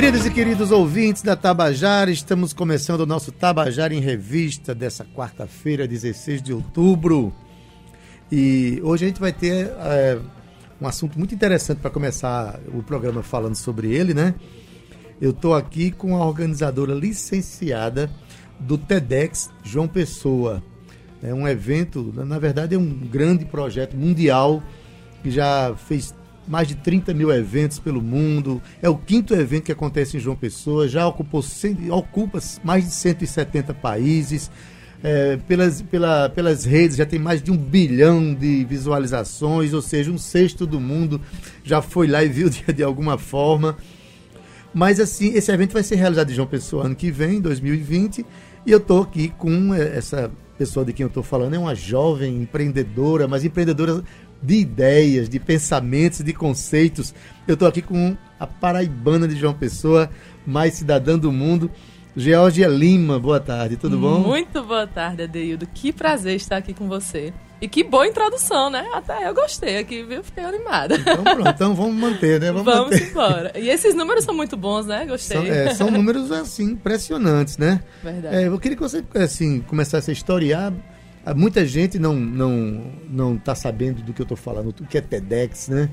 Queridos e queridos ouvintes da Tabajara, estamos começando o nosso Tabajara em Revista dessa quarta-feira, 16 de outubro. E hoje a gente vai ter é, um assunto muito interessante para começar o programa falando sobre ele, né? Eu estou aqui com a organizadora licenciada do TEDx João Pessoa. É um evento, na verdade é um grande projeto mundial que já fez mais de 30 mil eventos pelo mundo. É o quinto evento que acontece em João Pessoa, já ocupou, ocupa mais de 170 países. É, pelas, pela, pelas redes já tem mais de um bilhão de visualizações, ou seja, um sexto do mundo já foi lá e viu de, de alguma forma. Mas assim, esse evento vai ser realizado em João Pessoa ano que vem, 2020, e eu estou aqui com é, essa pessoa de quem eu estou falando, é uma jovem empreendedora, mas empreendedora de ideias, de pensamentos, de conceitos. Eu estou aqui com a paraibana de João Pessoa, mais cidadã do mundo, Georgia Lima. Boa tarde, tudo bom? Muito boa tarde, Adeildo. Que prazer estar aqui com você. E que boa introdução, né? Até eu gostei aqui, viu? Fiquei animada. Então pronto, então vamos manter, né? Vamos, vamos manter. embora. E esses números são muito bons, né? Gostei. São, é, são números, assim, impressionantes, né? Verdade. É, eu queria que você, assim, começasse a historiar muita gente não não não está sabendo do que eu estou falando, o que é TEDx, né?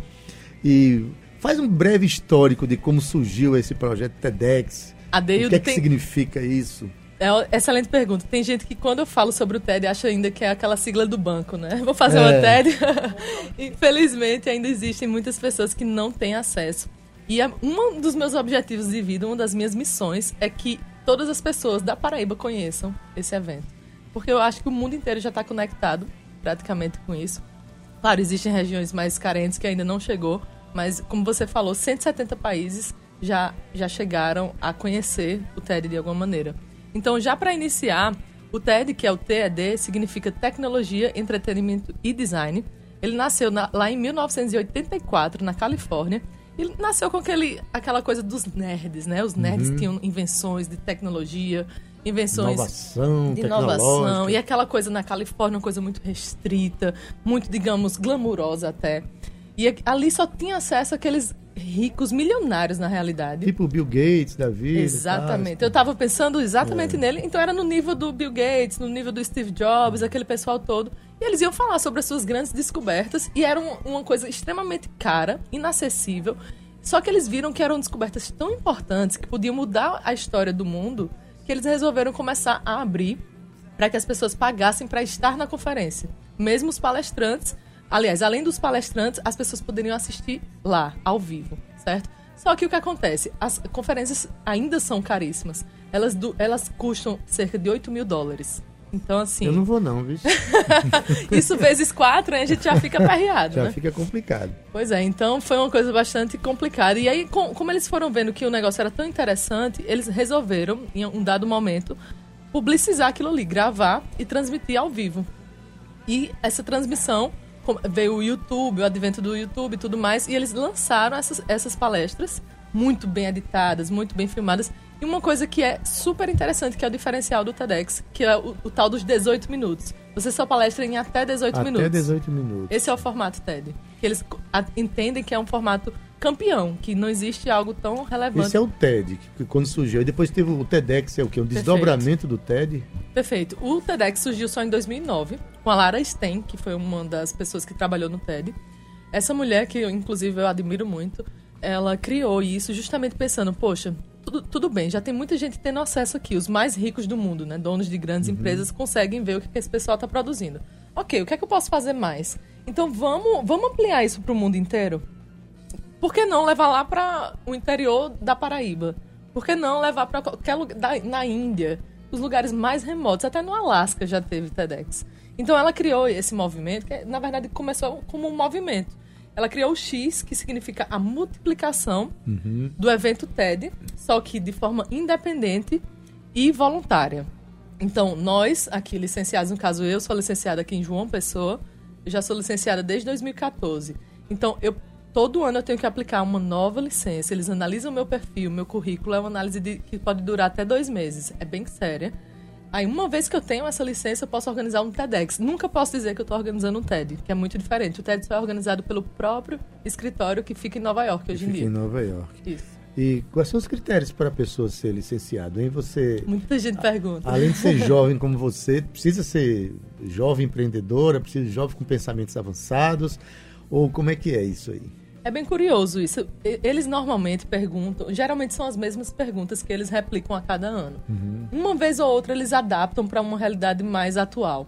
E faz um breve histórico de como surgiu esse projeto TEDx. Adeildo o que é tem... que significa isso? É excelente pergunta. Tem gente que quando eu falo sobre o TED acha ainda que é aquela sigla do banco, né? Vou fazer É. uma TED. Infelizmente ainda existem muitas pessoas que não têm acesso. E um dos meus objetivos de vida, uma das minhas missões é que todas as pessoas da Paraíba conheçam esse evento. Porque eu acho que o mundo inteiro já está conectado praticamente com isso. Claro, existem regiões mais carentes que ainda não chegou, mas como você falou, 170 países já, já chegaram a conhecer o TED de alguma maneira. Então, já para iniciar, o TED, que é o TED, significa Tecnologia, Entretenimento e Design. Ele nasceu na- lá em 1984, na Califórnia. Ele nasceu com aquele, aquela coisa dos nerds, né? Os nerds tinham invenções de tecnologia, invenções Inovação, de inovação. E aquela coisa na Califórnia, uma coisa muito restrita, muito, digamos, glamurosa até. E ali só tinha acesso aqueles ricos milionários na realidade. Tipo o Bill Gates da vida. Exatamente. Eu tava pensando exatamente É. nele. Então era no nível do Bill Gates, no nível do Steve Jobs, aquele pessoal todo. E eles iam falar sobre as suas grandes descobertas. E era um- uma coisa extremamente cara, inacessível. Só que eles viram que eram descobertas tão importantes que podiam mudar a história do mundo que eles resolveram começar a abrir para que as pessoas pagassem para estar na conferência. Mesmo os palestrantes, aliás, além dos palestrantes, as pessoas poderiam assistir lá, ao vivo, certo? Só que o que acontece? As conferências ainda são caríssimas. Elas, elas custam cerca de 8 mil dólares. Então, assim, Eu não vou não, viu? isso vezes quatro, aí a gente já fica aperreado, Já né? fica complicado. Pois é, então foi uma coisa bastante complicada. E aí, com- como eles foram vendo que o negócio era tão interessante, eles resolveram, em um dado momento, publicizar aquilo ali, gravar e transmitir ao vivo. E essa transmissão veio o YouTube, o advento do YouTube e tudo mais, e eles lançaram essas, essas palestras muito bem editadas, muito bem filmadas. E uma coisa que é super interessante, que é o diferencial do TEDx, que é o, o tal dos 18 minutos. Você só palestra em até 18 Até minutos. 18 minutos. Esse é o formato TED. Que eles entendem que é um formato campeão, que não existe algo tão relevante. Esse é o TED, que quando surgiu. E depois teve o TEDx, é o quê? Um desdobramento do TED? Perfeito. O TEDx surgiu só em 2009, com a Lara Sten, que foi uma das pessoas que trabalhou no TED. Essa mulher, que eu, inclusive eu admiro muito, ela criou isso justamente pensando, poxa, tudo, tudo bem, já tem muita gente tendo acesso aqui, os mais ricos do mundo, né? Donos de grandes empresas conseguem ver o que que esse pessoal está produzindo. Ok, o que é que eu posso fazer mais? Então vamos, vamos ampliar isso para o mundo inteiro? Por que não levar lá para o interior da Paraíba? Por que não levar para qualquer lugar da- na Índia, os lugares mais remotos, até no Alasca já teve TEDx. Então ela criou esse movimento, que na verdade começou como um movimento. Ela criou o X, que significa a multiplicação do evento TED, só que de forma independente e voluntária. Então, nós, aqui licenciados, no caso eu sou licenciada aqui em João Pessoa, eu já sou licenciada desde 2014. Então, eu todo ano eu tenho que aplicar uma nova licença. Eles analisam o meu perfil, meu currículo, é uma análise de, que pode durar até dois meses. É bem séria. Aí, uma vez que eu tenho essa licença, eu posso organizar um TEDx. Nunca posso dizer que eu estou organizando um TED, que é muito diferente. O TED só é organizado pelo próprio escritório que fica em Nova York hoje em dia. em Nova York. Isso. E quais são os critérios para a pessoa ser licenciado? Hein? Você, Muita gente pergunta. além de ser jovem como você, precisa ser jovem empreendedora, precisa de jovem com pensamentos avançados, ou como é que é isso aí? É bem curioso isso. Eles normalmente perguntam, geralmente são as mesmas perguntas que eles replicam a cada ano. Uma vez ou outra eles adaptam para uma realidade mais atual.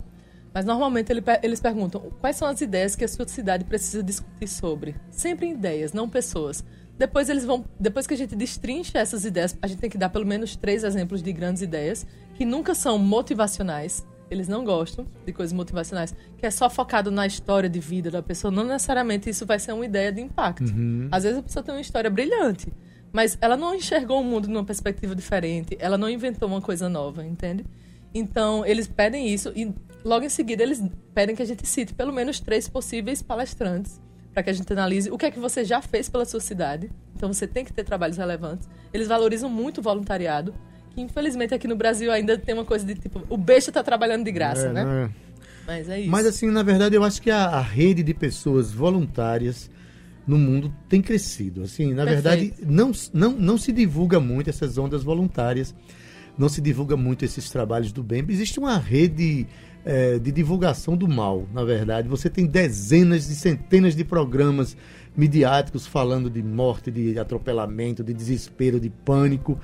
Mas normalmente eles perguntam quais são as ideias que a sua cidade precisa discutir sobre. Sempre ideias, não pessoas. Depois eles vão, depois que a gente destrincha essas ideias, a gente tem que dar pelo menos três exemplos de grandes ideias que nunca são motivacionais. Eles não gostam de coisas motivacionais, que é só focado na história de vida da pessoa. Não necessariamente isso vai ser uma ideia de impacto. Às vezes a pessoa tem uma história brilhante, mas ela não enxergou o mundo numa perspectiva diferente, ela não inventou uma coisa nova, entende? Então, eles pedem isso e logo em seguida eles pedem que a gente cite pelo menos três possíveis palestrantes para que a gente analise o que é que você já fez pela sua cidade. Então, você tem que ter trabalhos relevantes. Eles valorizam muito o voluntariado, que infelizmente aqui no Brasil ainda tem uma coisa de tipo, o besta tá trabalhando de graça, É, né? é? Mas é isso. Mas assim, na verdade, eu acho que a, a rede de pessoas voluntárias no mundo tem crescido. Assim, na verdade, não, não, não se divulga muito essas ondas voluntárias, não se divulga muito esses trabalhos do bem. Existe uma rede eh, de divulgação do mal, na verdade. Você tem dezenas e centenas de programas midiáticos falando de morte, de atropelamento, de desespero, de pânico,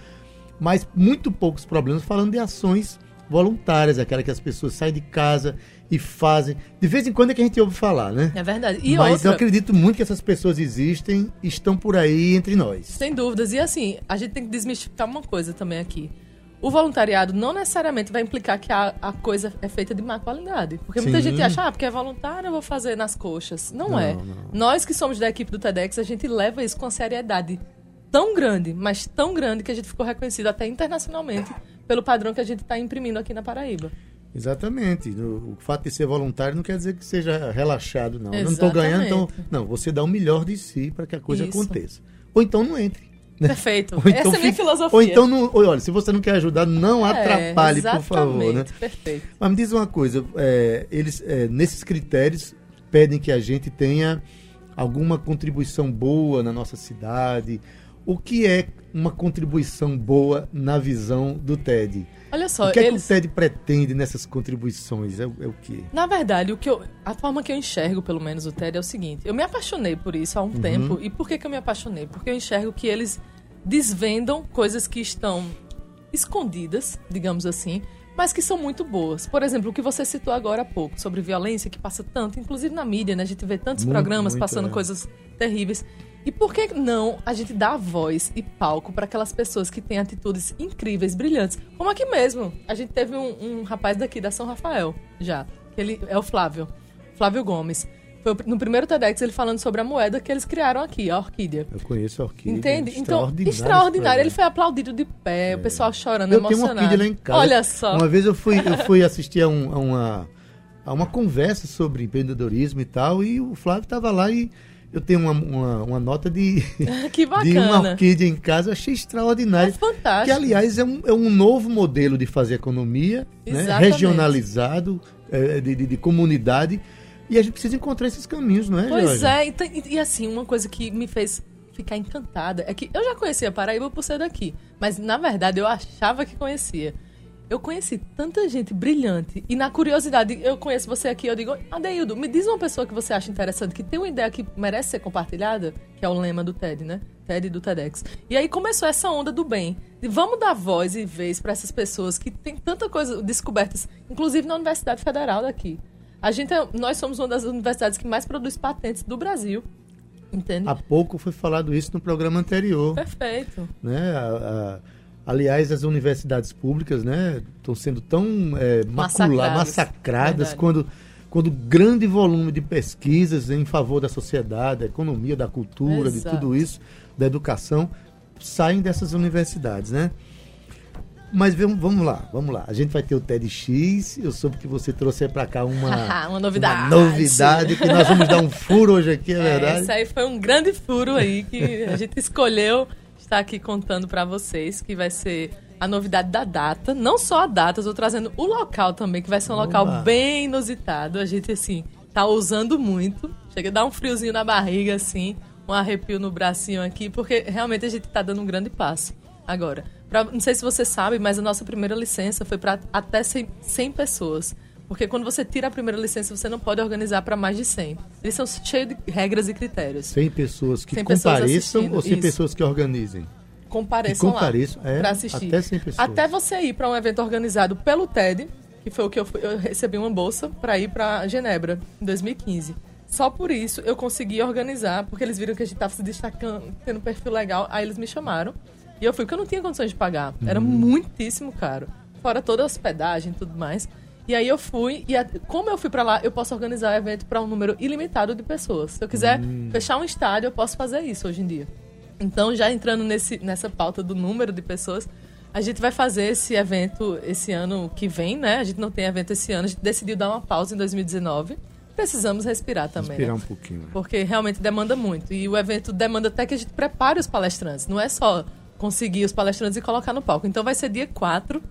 mas muito poucos problemas falando de ações voluntárias, aquela que as pessoas saem de casa e fazem. De vez em quando é que a gente ouve falar, né? É verdade. E Mas outra, eu acredito muito que essas pessoas existem e estão por aí entre nós. Sem dúvidas. E assim, a gente tem que desmistificar uma coisa também aqui. O voluntariado não necessariamente vai implicar que a, a coisa é feita de má qualidade. Porque muita Sim. gente acha, ah, porque é voluntário, eu vou fazer nas coxas. Não, Não, é. não. Nós que somos da equipe do TEDx, a gente leva isso com seriedade tão grande, mas tão grande que a gente ficou reconhecido até internacionalmente pelo padrão que a gente está imprimindo aqui na Paraíba. Exatamente. O, fato de ser voluntário não quer dizer que seja relaxado, não. Eu não estou ganhando, então. Exatamente. Não, você dá o melhor de si para que a coisa Isso. aconteça. Ou então não entre. Perfeito. Ou então Essa é a minha filosofia. Ou então, não, olha, se você não quer ajudar, não É, atrapalhe, por favor. Né? exatamente, Perfeito. Mas me diz uma coisa, é, eles é, nesses critérios pedem que a gente tenha alguma contribuição boa na nossa cidade. O que é uma contribuição boa na visão do TED? Olha só, o que é eles... que o TED pretende nessas contribuições? É, o- é o quê? Na verdade, o que eu, a forma que eu enxergo, pelo menos, o TED é o seguinte. Eu me apaixonei por isso há Uhum. um tempo. E por que, que eu me apaixonei? Porque eu enxergo que eles desvendam coisas que estão escondidas, digamos assim, mas que são muito boas. Por exemplo, o que você citou agora há pouco, sobre violência, que passa tanto, inclusive na mídia, né? A gente vê tantos Muito, programas muito, passando é. coisas terríveis. E por que não a gente dá voz e palco para aquelas pessoas que têm atitudes incríveis, brilhantes? Como aqui mesmo. A gente teve um, um rapaz daqui da São Rafael, já. Ele é o Flávio. Flávio Gomes. Foi no primeiro TEDx ele falando sobre a moeda que eles criaram aqui, a orquídea. Eu conheço a orquídea. Entende? Então, extraordinário extraordinário. Ele foi aplaudido de pé, o pessoal chorando, Eu tenho uma emocionado. orquídea lá em casa. Olha só. Uma vez eu fui, eu fui assistir a, um- a uma, a uma conversa sobre empreendedorismo e tal, e o Flávio estava lá e eu tenho uma, uma, uma nota de, que de uma orquídea em casa, eu achei extraordinário. É fantástico. Que, aliás, é um, é um novo modelo de fazer economia, né? Regionalizado, é, de, de, de comunidade, e a gente precisa encontrar esses caminhos, não é, Pois Jorge? é, e, tem- e- e assim, uma coisa que me fez ficar encantada é que eu já conhecia Paraíba por ser daqui, mas na verdade eu achava que conhecia. Eu conheci tanta gente brilhante e na curiosidade, eu conheço você aqui, eu digo, Adeildo, me diz uma pessoa que você acha interessante, que tem uma ideia que merece ser compartilhada, que é o lema do TED, né? TED do TEDx. E aí começou essa onda do bem. De vamos dar voz e vez para essas pessoas que têm tanta coisa descobertas, inclusive na Universidade Federal daqui. A gente é- nós somos uma das universidades que mais produz patentes do Brasil. Entende? Há pouco foi falado isso no programa anterior. Perfeito. né? A- a- aliás, as universidades públicas, né, estão sendo tão é, maculadas, Massacradas. Verdade. quando quando grande volume de pesquisas em favor da sociedade, da economia, da cultura, de Exato. tudo isso, da educação, saem dessas universidades, né? Mas vamos, vamos lá, vamos lá. A gente vai ter o TEDx. Eu soube que você trouxe para cá uma, uma novidade. Uma novidade que nós vamos dar um furo hoje aqui, é, é verdade? Isso aí foi um grande furo aí que a gente escolheu estar aqui contando para vocês, que vai ser a novidade da data. Não só a data, eu tô trazendo o local também, que vai ser um Oba. local bem inusitado. A gente, assim, tá usando muito. Chega a dar um friozinho na barriga, assim, um arrepio no bracinho aqui, porque realmente a gente tá dando um grande passo. Agora, pra, não sei se você sabe, mas a nossa primeira licença foi para até 100, 100 pessoas. Porque quando você tira a primeira licença, você não pode organizar para mais de 100. Eles são cheios de regras e critérios. 100 pessoas que 100 compareçam pessoas ou 100 Isso. pessoas que organizem? Compareçam, compareçam lá é, para assistir. Até 100 pessoas. Até você ir para um evento organizado pelo TED, que foi o que eu, eu recebi uma bolsa para ir para Genebra em 2015. Só por isso eu consegui organizar, porque eles viram que a gente estava se destacando, tendo um perfil legal, aí eles me chamaram. E eu fui, porque eu não tinha condições de pagar. Era uhum. muitíssimo caro. Fora toda a hospedagem e tudo mais. E aí eu fui, e a, como eu fui para lá, eu posso organizar o evento para um número ilimitado de pessoas. Se eu quiser uhum. fechar um estádio, eu posso fazer isso hoje em dia. Então, já entrando nesse, nessa pauta do número de pessoas, a gente vai fazer esse evento esse ano que vem, né? A gente não tem evento esse ano, a gente decidiu dar uma pausa em 2019. Precisamos respirar também. Respirar né? um pouquinho. Né? Porque realmente demanda muito. E o evento demanda até que a gente prepare os palestrantes. Não é só conseguir os palestrantes e colocar no palco. Então vai ser dia 4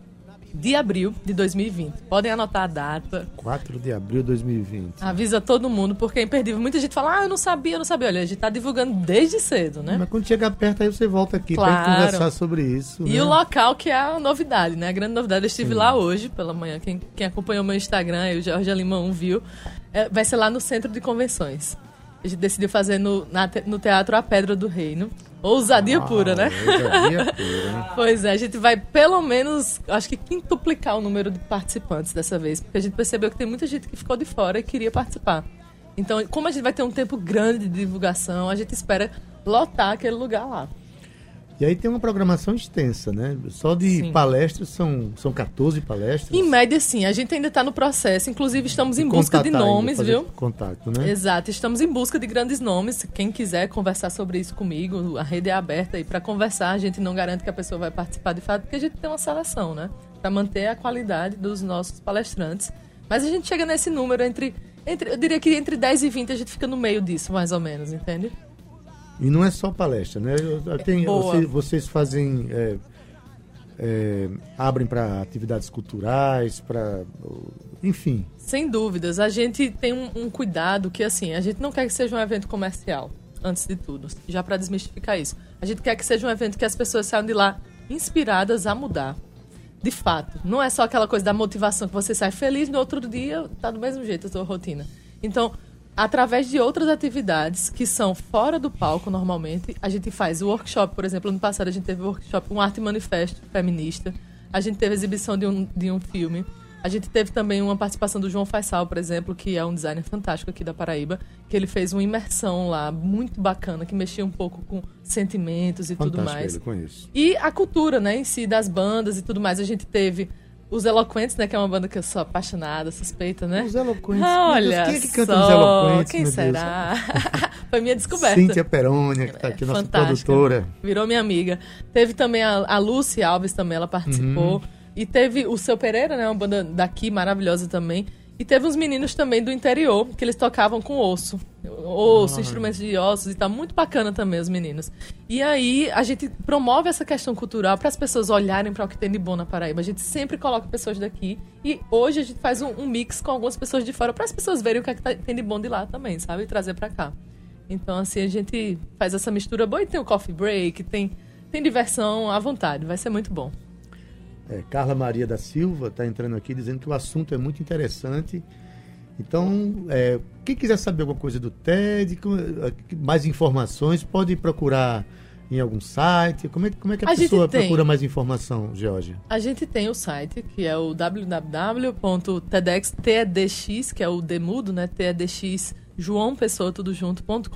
de abril de 2020. Podem anotar a data. 4 de abril de 2020. Avisa todo mundo, porque é imperdível. Muita gente fala, ah, eu não sabia, eu não sabia. Olha, a gente tá divulgando desde cedo, né? Mas quando chegar perto, aí você volta aqui claro. pra conversar sobre isso. E né? o local que é a novidade, né? A grande novidade. Eu estive Sim. lá hoje, pela manhã. Quem, quem acompanhou meu Instagram, o Jorge Lima 1 viu. É, vai ser lá no Centro de Convenções. A gente decidiu fazer no, na, no Teatro A Pedra do Reino. Ousadia ah, pura, né? Ousadia pura. pois é, a gente vai pelo menos, acho que quintuplicar o número de participantes dessa vez, porque a gente percebeu que tem muita gente que ficou de fora e queria participar. Então, como a gente vai ter um tempo grande de divulgação, a gente espera lotar aquele lugar lá. E aí tem uma programação extensa, né? Só de sim. palestras são, são 14 palestras. Em média, sim. A gente ainda está no processo. Inclusive, estamos em busca de nomes, viu? Contato, né? Exato. Estamos em busca de grandes nomes. Quem quiser conversar sobre isso comigo, a rede é aberta aí para conversar. A gente não garante que a pessoa vai participar de fato, porque a gente tem uma seleção, né? Para manter a qualidade dos nossos palestrantes. Mas a gente chega nesse número entre, entre. Eu diria que entre 10 e 20 a gente fica no meio disso, mais ou menos, entende? E não é só palestra, né? Tem, vocês, vocês, fazem. É, é, abrem para atividades culturais, para. Enfim. Sem dúvidas. A gente tem um, um, cuidado que, assim, a gente não quer que seja um evento comercial, antes de tudo. Já para desmistificar isso. A gente quer que seja um evento que as pessoas saiam de lá inspiradas a mudar. De fato. Não é só aquela coisa da motivação que você sai feliz no outro dia, tá do mesmo jeito a sua rotina. Então, através de outras atividades que são fora do palco normalmente. A gente faz workshop, por exemplo, ano passado a gente teve workshop Um Arte Manifesto Feminista. A gente teve a exibição de um, de um filme. A gente teve também uma participação do João Faisal, por exemplo, que é um designer fantástico aqui da Paraíba, que ele fez uma imersão lá muito bacana, que mexia um pouco com sentimentos e Fantástico tudo mais. Ele, conheço. E a cultura, né, em si, das bandas e tudo mais. A gente teve os Eloquentes, né? Que é uma banda que eu sou apaixonada, suspeita, né? Os Eloquentes. olha quem é que canta só, os Eloquentes? Quem será? Foi minha descoberta. Cíntia Perônia, que tá aqui, nossa Fantástica. produtora. Virou minha amiga. Teve também a, a Lucy Alves também, ela participou. Uhum. E teve o Seu Pereira, né? Uma banda daqui maravilhosa também. E teve uns meninos também do interior, que eles tocavam com osso. Osso, ah. instrumentos de ossos e tá muito bacana também os meninos. E aí a gente promove essa questão cultural para as pessoas olharem para o que tem de bom na Paraíba. A gente sempre coloca pessoas daqui e hoje a gente faz um, um mix com algumas pessoas de fora para as pessoas verem o que, é que tá, tem de bom de lá também, sabe? E trazer para cá. Então assim a gente faz essa mistura boa e tem o coffee break, tem tem diversão à vontade, vai ser muito bom. É, Carla Maria da Silva está entrando aqui dizendo que o assunto é muito interessante. Então, é, quem quiser saber alguma coisa do TED, mais informações, pode procurar em algum site? Como é, como é que a, a pessoa procura mais informação, Georgia? A gente tem o site, que é o www.tedx, que é o demudo, né? TEDx João Pessoa, tudo junto.com.br.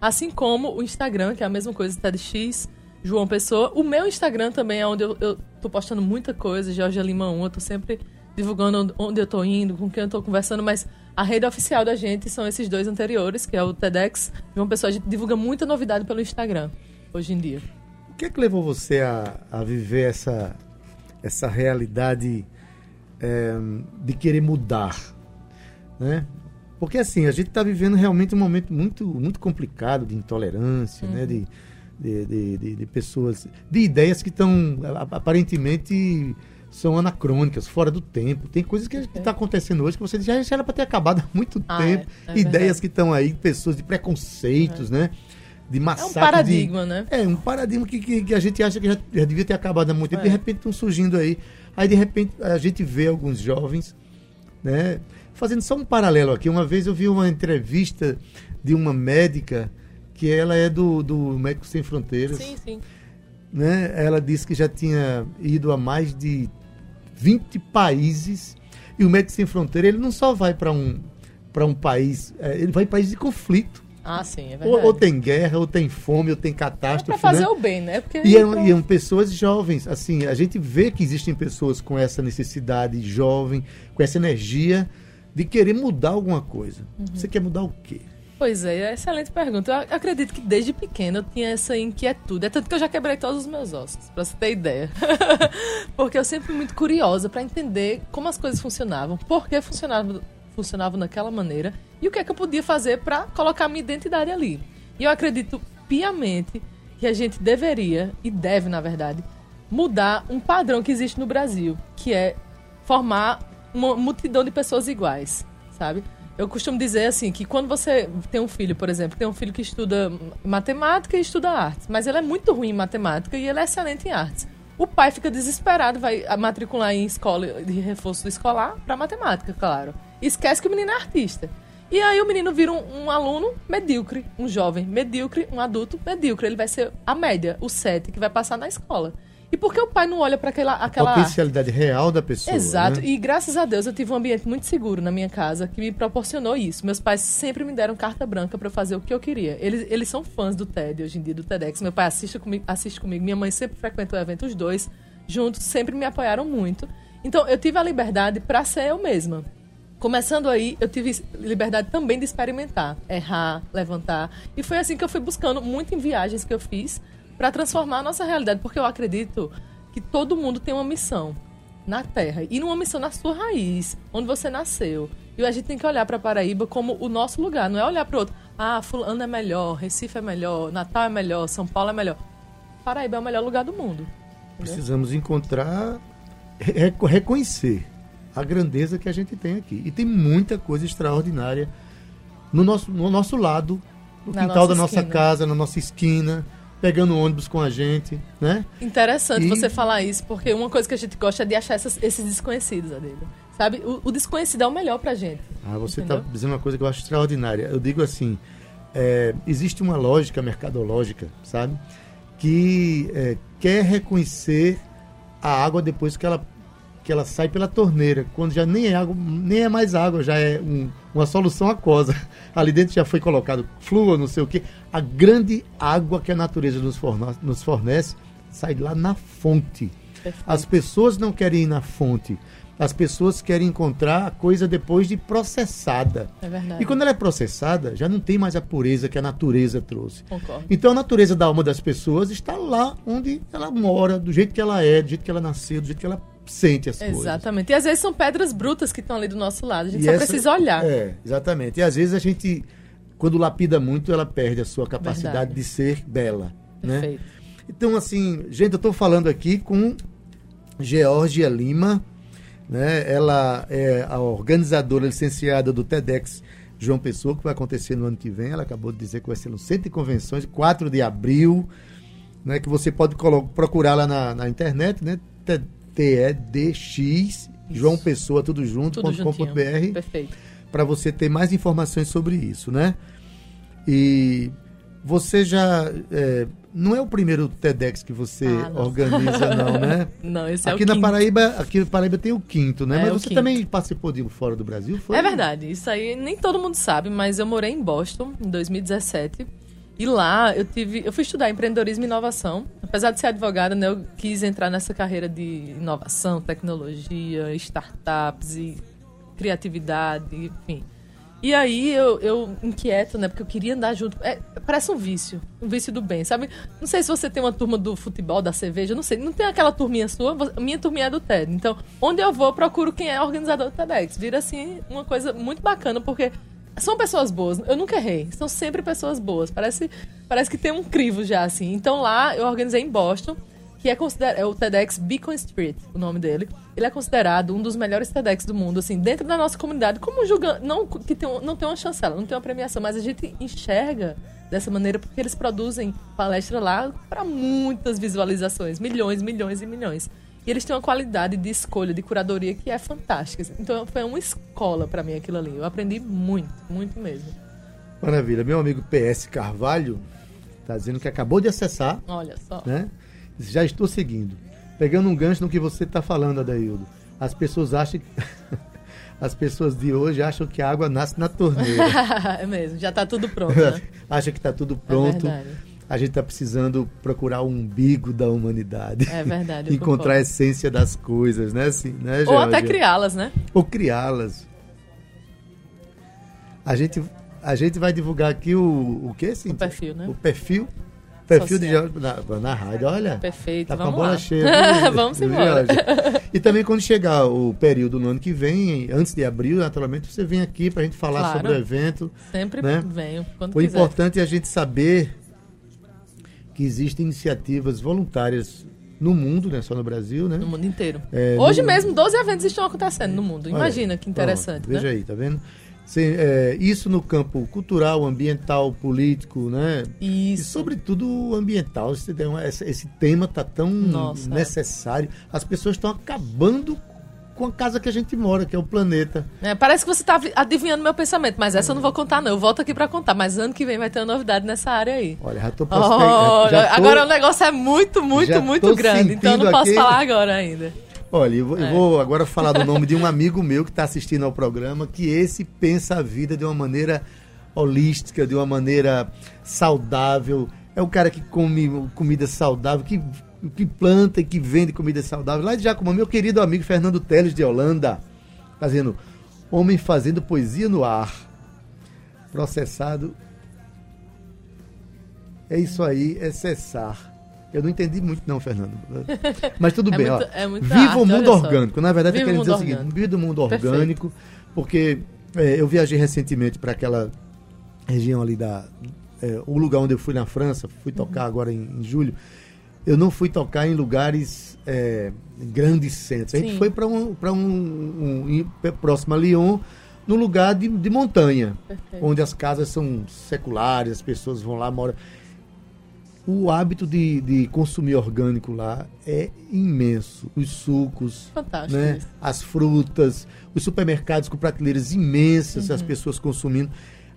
Assim como o Instagram, que é a mesma coisa, TEDx João Pessoa. O meu Instagram também é onde eu, eu tô postando muita coisa, Jorge Lima 1. Eu tô sempre divulgando onde eu tô indo, com quem eu tô conversando, mas a rede oficial da gente são esses dois anteriores, que é o TEDx João Pessoa. A gente divulga muita novidade pelo Instagram, hoje em dia. O que é que levou você a, a viver essa essa realidade é, de querer mudar, né? Porque assim, a gente está vivendo realmente um momento muito, muito complicado de intolerância, né? uhum. né? De, de, de, de, de, pessoas, de ideias que estão aparentemente são anacrônicas, fora do tempo. Tem coisas que está acontecendo hoje que você já, já era para ter acabado há muito ah, tempo. É, é ideias verdade. que estão aí, pessoas de preconceitos, é. né? De massacre. É um paradigma, de, né? É, um paradigma que, que, que, a gente acha que já, já devia ter acabado há muito tempo. De é. repente estão surgindo aí. Aí de repente a gente vê alguns jovens, né? Fazendo só um paralelo aqui. Uma vez eu vi uma entrevista de uma médica que ela é do, do Médicos Sem Fronteiras. Sim, sim. Né? Ela disse que já tinha ido a mais de 20 países. E o Médicos Sem Fronteira, ele não só vai para um, um país, é, ele vai em países de conflito. Ah, sim, é verdade. Ou, ou, tem guerra, ou tem fome, ou tem catástrofe. É pra fazer né? o bem, né? Porque e, é, e são pessoas jovens. Assim, a gente vê que existem pessoas com essa necessidade jovem, com essa energia de querer mudar alguma coisa. Uhum. Você quer mudar o quê? Pois é, é excelente pergunta. Eu acredito que desde pequeno eu tinha essa inquietude. É tanto que eu já quebrei todos os meus ossos, pra você ter ideia. Porque eu sempre fui muito curiosa para entender como as coisas funcionavam, por que funcionavam, funcionavam naquela maneira e o que é que eu podia fazer para colocar minha identidade ali. E eu acredito piamente que a gente deveria, e deve na verdade, mudar um padrão que existe no Brasil, que é formar uma multidão de pessoas iguais, sabe? Eu costumo dizer assim que quando você tem um filho, por exemplo, tem um filho que estuda matemática e estuda artes, mas ele é muito ruim em matemática e ele é excelente em artes. O pai fica desesperado, vai matricular em escola de reforço escolar para matemática, claro. esquece que o menino é artista. E aí o menino vira um, um, aluno medíocre, um jovem medíocre, um adulto medíocre. Ele vai ser a média, o 7, que vai passar na escola. E por que o pai não olha para aquela, aquela. A potencialidade real da pessoa. Exato. Né? E graças a Deus eu tive um ambiente muito seguro na minha casa que me proporcionou isso. Meus pais sempre me deram carta branca para fazer o que eu queria. Eles, eles são fãs do TED hoje em dia, do TEDx. Meu pai assiste comigo, assiste comigo. Minha mãe sempre frequentou o evento, os dois juntos, sempre me apoiaram muito. Então eu tive a liberdade para ser eu mesma. Começando aí, eu tive liberdade também de experimentar, errar, levantar. E foi assim que eu fui buscando muito em viagens que eu fiz para transformar a nossa realidade, porque eu acredito que todo mundo tem uma missão na Terra e numa missão na sua raiz, onde você nasceu. E a gente tem que olhar para Paraíba como o nosso lugar, não é olhar para outro. Ah, fulano é melhor, Recife é melhor, Natal é melhor, São Paulo é melhor. Paraíba é o melhor lugar do mundo. Precisamos encontrar, reconhecer a grandeza que a gente tem aqui. E tem muita coisa extraordinária no nosso, no nosso lado, no na quintal nossa da nossa esquina. casa, na nossa esquina pegando ônibus com a gente, né? Interessante e... você falar isso, porque uma coisa que a gente gosta é de achar essas, esses desconhecidos, Adega. Sabe? O, o, desconhecido é o melhor pra gente. Ah, você está dizendo uma coisa que eu acho extraordinária. Eu digo assim, é, existe uma lógica mercadológica, sabe? Que é, quer reconhecer a água depois que ela que ela sai pela torneira, quando já nem é água, nem é mais água, já é um, uma solução aquosa. Ali dentro já foi colocado flúor, não sei o que. A grande água que a natureza nos fornece, nos fornece sai lá na fonte. Perfeito. As pessoas não querem ir na fonte. As pessoas querem encontrar a coisa depois de processada. É verdade. E quando ela é processada, já não tem mais a pureza que a natureza trouxe. Concordo. Então a natureza da alma das pessoas está lá onde ela mora, do jeito que ela é, do jeito que ela nasceu, do jeito que ela sente as exatamente. coisas. Exatamente. E às vezes são pedras brutas que estão ali do nosso lado. A gente e só essa, precisa olhar. É, exatamente. E às vezes a gente, quando lapida muito, ela perde a sua capacidade Verdade. de ser bela. Né? Perfeito. Né? Então, assim, gente, eu estou falando aqui com Georgia Lima, né? Ela é a organizadora licenciada do TEDx João Pessoa, que vai acontecer no ano que vem. Ela acabou de dizer que vai ser no Centro de Convenções, 4 de abril, né? Que você pode procurar lá na, na internet, né? TEDx, João Pessoa, tudo junto, tudo .com.br. Perfeito. Para você ter mais informações sobre isso, né? E você já. É, não é o primeiro TEDx que você ah, não. organiza, não, né? não, esse é aqui o na quinto. Paraíba, aqui na Paraíba tem o quinto, né? É mas você quinto. também participou de fora do Brasil, foi? É verdade. Isso aí nem todo mundo sabe, mas eu morei em Boston em 2017 e lá eu tive, eu fui estudar empreendedorismo e inovação. Apesar de ser advogada, né, eu quis entrar nessa carreira de inovação, tecnologia, startups e criatividade, enfim. E aí eu, eu inquieto, né? Porque eu queria andar junto. É, parece um vício. Um vício do bem, sabe? Não sei se você tem uma turma do futebol, da cerveja, não sei. Não tem aquela turminha sua? Minha turminha é do TED. Então, onde eu vou, procuro quem é organizador do TEDx. Vira, assim, uma coisa muito bacana, porque são pessoas boas. Eu nunca errei. São sempre pessoas boas. Parece, parece que tem um crivo já, assim. Então lá eu organizei em Boston que é considerado é o TEDx Beacon Street, o nome dele. Ele é considerado um dos melhores TEDx do mundo, assim, dentro da nossa comunidade, como julgando, não que tem, não tem uma chancela, não tem uma premiação, mas a gente enxerga dessa maneira porque eles produzem palestra lá para muitas visualizações, milhões, milhões e milhões. E eles têm uma qualidade de escolha, de curadoria que é fantástica. Então foi uma escola para mim aquilo ali. Eu aprendi muito, muito mesmo. Maravilha. Meu amigo PS Carvalho está dizendo que acabou de acessar. Olha só. Né? Já estou seguindo. Pegando um gancho no que você está falando, Adaildo. As pessoas acham que... As pessoas de hoje acham que a água nasce na torneira. é mesmo, já está tudo pronto. Né? Acha que está tudo pronto. É a gente está precisando procurar o umbigo da humanidade. É verdade. Encontrar a essência das coisas, né? Assim, né Ou até criá-las, né? Ou criá-las. A gente, a gente vai divulgar aqui o, o que, assim? O perfil, né? O perfil Perfil Social. de na, na rádio, olha. Perfeito, tá vamos com a bola lá. cheia. vamos embora. E também quando chegar o período no ano que vem, antes de abril, naturalmente, você vem aqui para a gente falar claro. sobre o evento. Sempre né? venho, quando O quiser. importante é a gente saber que existem iniciativas voluntárias no mundo, não é só no Brasil, né? No mundo inteiro. É, Hoje no... mesmo, 12 eventos estão acontecendo no mundo. Olha, Imagina que interessante. Pronto, veja né? aí, tá vendo? É, isso no campo cultural, ambiental, político, né? Isso. E sobretudo ambiental. Esse, esse tema tá tão Nossa, necessário. As pessoas estão acabando com a casa que a gente mora, que é o planeta. É, parece que você está adivinhando meu pensamento, mas essa eu não vou contar, não. Eu volto aqui para contar, mas ano que vem vai ter uma novidade nessa área aí. Olha, já tô oh, já Agora o negócio é muito, muito, muito grande, então eu não posso aqui... falar agora ainda. Olha, eu vou, é. eu vou, agora falar do nome de um amigo meu que está assistindo ao programa, que esse pensa a vida de uma maneira holística, de uma maneira saudável. É o cara que come comida saudável, que que planta e que vende comida saudável. Lá de Jacumã, meu querido amigo Fernando Teles de Holanda, fazendo Homem fazendo poesia no ar. Processado. É isso aí, é cessar. Eu não entendi muito, não, Fernando. Mas tudo é bem, muito, ó. É Viva arte, o mundo orgânico. Na verdade, Viva eu quero dizer o orgânico. seguinte: viva o mundo orgânico, Perfeito. porque é, eu viajei recentemente para aquela região ali da. É, o lugar onde eu fui na França, fui tocar uhum. agora em, em julho eu não fui tocar em lugares é, em grandes centros. A gente Sim. foi para um, pra um, um, um, próximo a Lyon, no lugar de, de montanha, Perfeito. onde as casas são seculares, as pessoas vão lá, moram. O hábito de, de consumir orgânico lá é imenso. Os sucos, Fantástico né? isso. as frutas, os supermercados com prateleiras imensas, Uhum. as pessoas consumindo.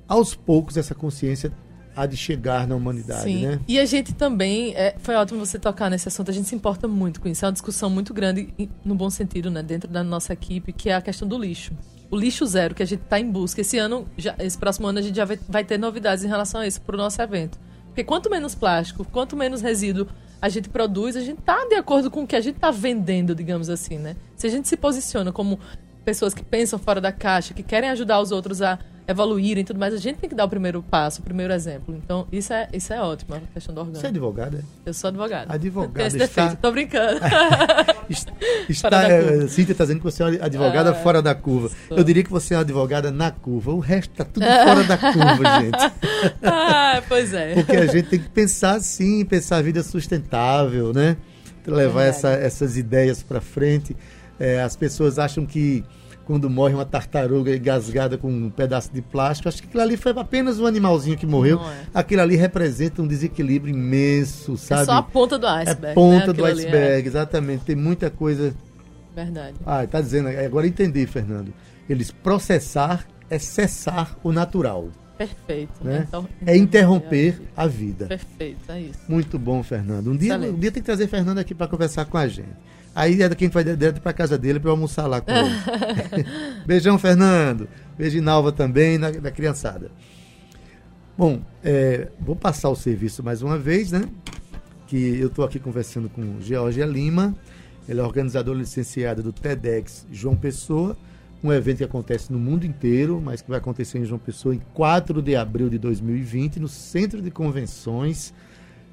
Aos poucos, essa consciência há de chegar na humanidade, Sim. né? E a gente também, é, foi ótimo você tocar nesse assunto, a gente se importa muito com isso. É uma discussão muito grande, no bom sentido, né, dentro da nossa equipe, que é a questão do lixo. O lixo zero, que a gente está em busca. Esse ano, já, esse próximo ano, a gente já vai, vai ter novidades em relação a isso para o nosso evento. Porque quanto menos plástico, quanto menos resíduo a gente produz, a gente está de acordo com o que a gente está vendendo, digamos assim, né? Se a gente se posiciona como pessoas que pensam fora da caixa, que querem ajudar os outros a evoluírem e tudo mais, a gente tem que dar o primeiro passo, o primeiro exemplo. Então, isso é, isso é ótimo, a questão do orgânico. Você é advogada? Eu sou advogada. Advogada esse está- defeito, tô brincando. Está, é. Cíntia está dizendo que você é uma advogada Ah, fora da curva. sou. Eu diria que você é uma advogada na curva. O resto está tudo fora da curva, gente. ah, pois é. Porque a gente tem que pensar assim, pensar a vida sustentável, né? Levar Verdade. essa- essas ideias para frente. É, as pessoas acham que quando morre uma tartaruga engasgada com um pedaço de plástico, acho que aquilo ali foi apenas um animalzinho que morreu. É. Aquilo ali representa um desequilíbrio imenso, sabe? É só a ponta do iceberg. É ponta né? do ali, iceberg, exatamente. Tem muita coisa. É verdade. Ah, tá dizendo, agora entendi, Fernando. Eles processar é cessar o natural, Perfeito. né? Então, É interromper a vida. Perfeito, é isso. Muito bom, Fernando. Um dia, Excelente. um dia tem que trazer Fernando aqui para conversar com a gente. Aí é daqui a gente vai direto para casa dele para almoçar lá com ele. Beijão, Fernando. Beijo Nalva também, na, na criançada. Bom, é, vou passar o serviço mais uma vez, né? Que eu estou aqui conversando com Georgia Lima. Ele é organizador licenciado do TEDx João Pessoa, um evento que acontece no mundo inteiro, mas que vai acontecer em João Pessoa em 4 de abril de 2020, no Centro de Convenções,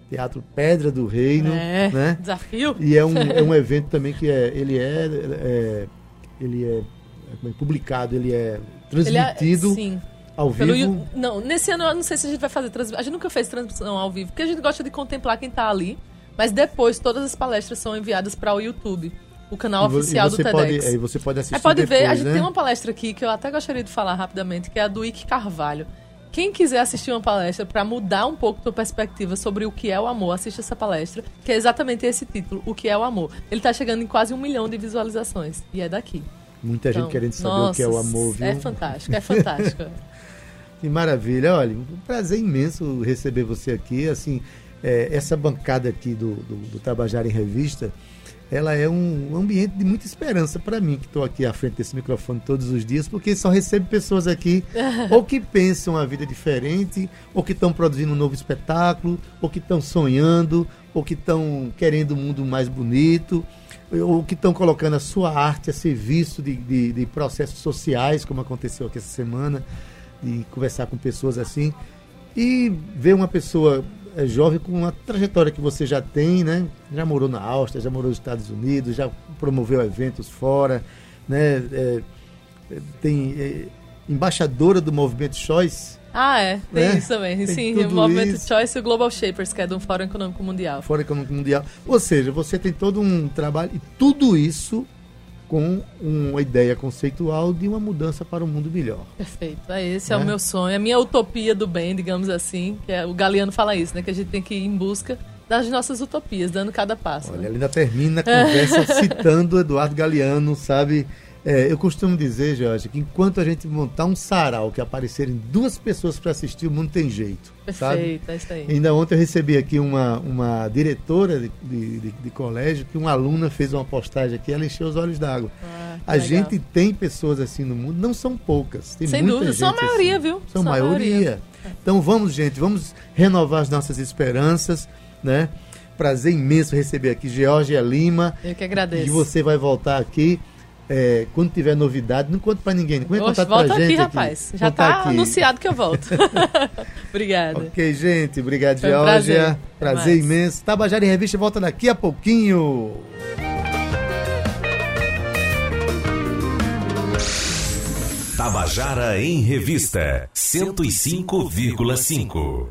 Teatro Pedra do Reino. É, né? desafio. E é um, é um evento também que é, ele é, é ele é, é publicado, ele é transmitido ele é, ao Pelo, vivo. não, nesse ano eu não sei se a gente vai fazer transmissão. A gente nunca fez transmissão ao vivo, porque a gente gosta de contemplar quem está ali. Mas depois todas as palestras são enviadas para o YouTube, o canal E oficial do pode, TEDx. aí você pode assistir Aí pode depois, ver, a gente né? tem uma palestra aqui que eu até gostaria de falar rapidamente, que é a do Ike Carvalho. Quem quiser assistir uma palestra para mudar um pouco a tua perspectiva sobre o que é o amor, assiste essa palestra, que é exatamente esse título, O que é o amor. Ele tá chegando em quase um milhão de visualizações, e é daqui. Muita Então, gente querendo saber nossa, o que é o amor, viu? É fantástico, é fantástico. Que maravilha. Olha, um prazer imenso receber você aqui. Assim, é, essa bancada aqui do, do, do Tabajara em Revista, ela é um ambiente de muita esperança para mim, que estou aqui à frente desse microfone todos os dias, porque só recebo pessoas aqui ou que pensam a vida diferente, ou que estão produzindo um novo espetáculo, ou que estão sonhando, ou que estão querendo um mundo mais bonito, ou que estão colocando a sua arte a serviço de, de, de processos sociais, como aconteceu aqui essa semana, de conversar com pessoas assim. E ver uma pessoa é, jovem com uma trajetória que você já tem, né? Já morou na Áustria, já morou nos Estados Unidos, já promoveu eventos fora, né? É, é, tem é, embaixadora do movimento Choice, Ah, é, tem Né? isso também. Tem Sim, o Movimento isso. Choice e o Global Shapers, que é do Fórum Econômico Mundial. Fórum Econômico Mundial. Ou seja, você tem todo um trabalho e tudo isso com uma ideia conceitual de uma mudança para um mundo melhor. Perfeito. É, esse é Né? o meu sonho, é a minha utopia do bem, digamos assim. Que é, o Galeano fala isso, né? Que a gente tem que ir em busca das nossas utopias, dando cada passo. Olha, né? ele ainda termina a conversa citando Eduardo Galeano, sabe? É, eu costumo dizer, Jorge, que enquanto a gente montar um sarau que aparecerem duas pessoas para assistir, o mundo tem jeito. Sabe? Perfeito, é isso aí. Ainda ontem eu recebi aqui uma, uma diretora de, de, de- de colégio que uma aluna fez uma postagem aqui, ela encheu os olhos d'água. Ah, A legal. gente tem pessoas assim no mundo, não são poucas. Tem Sem muita dúvida, gente são a maioria, assim. viu? São, São a maioria. maioria. Então vamos, gente, vamos renovar as nossas esperanças, né? Prazer imenso receber aqui Georgia Lima. Eu que agradeço. E você vai voltar aqui é, quando tiver novidade. Não conta pra ninguém. Não Oxe, contar volta pra aqui, gente rapaz. Já Contar tá aqui. anunciado que eu volto. Obrigada. Ok, gente. Obrigado, Foi um Georgia. prazer. Prazer imenso. Tabajara em Revista volta daqui a pouquinho. Tabajara em Revista 105,5.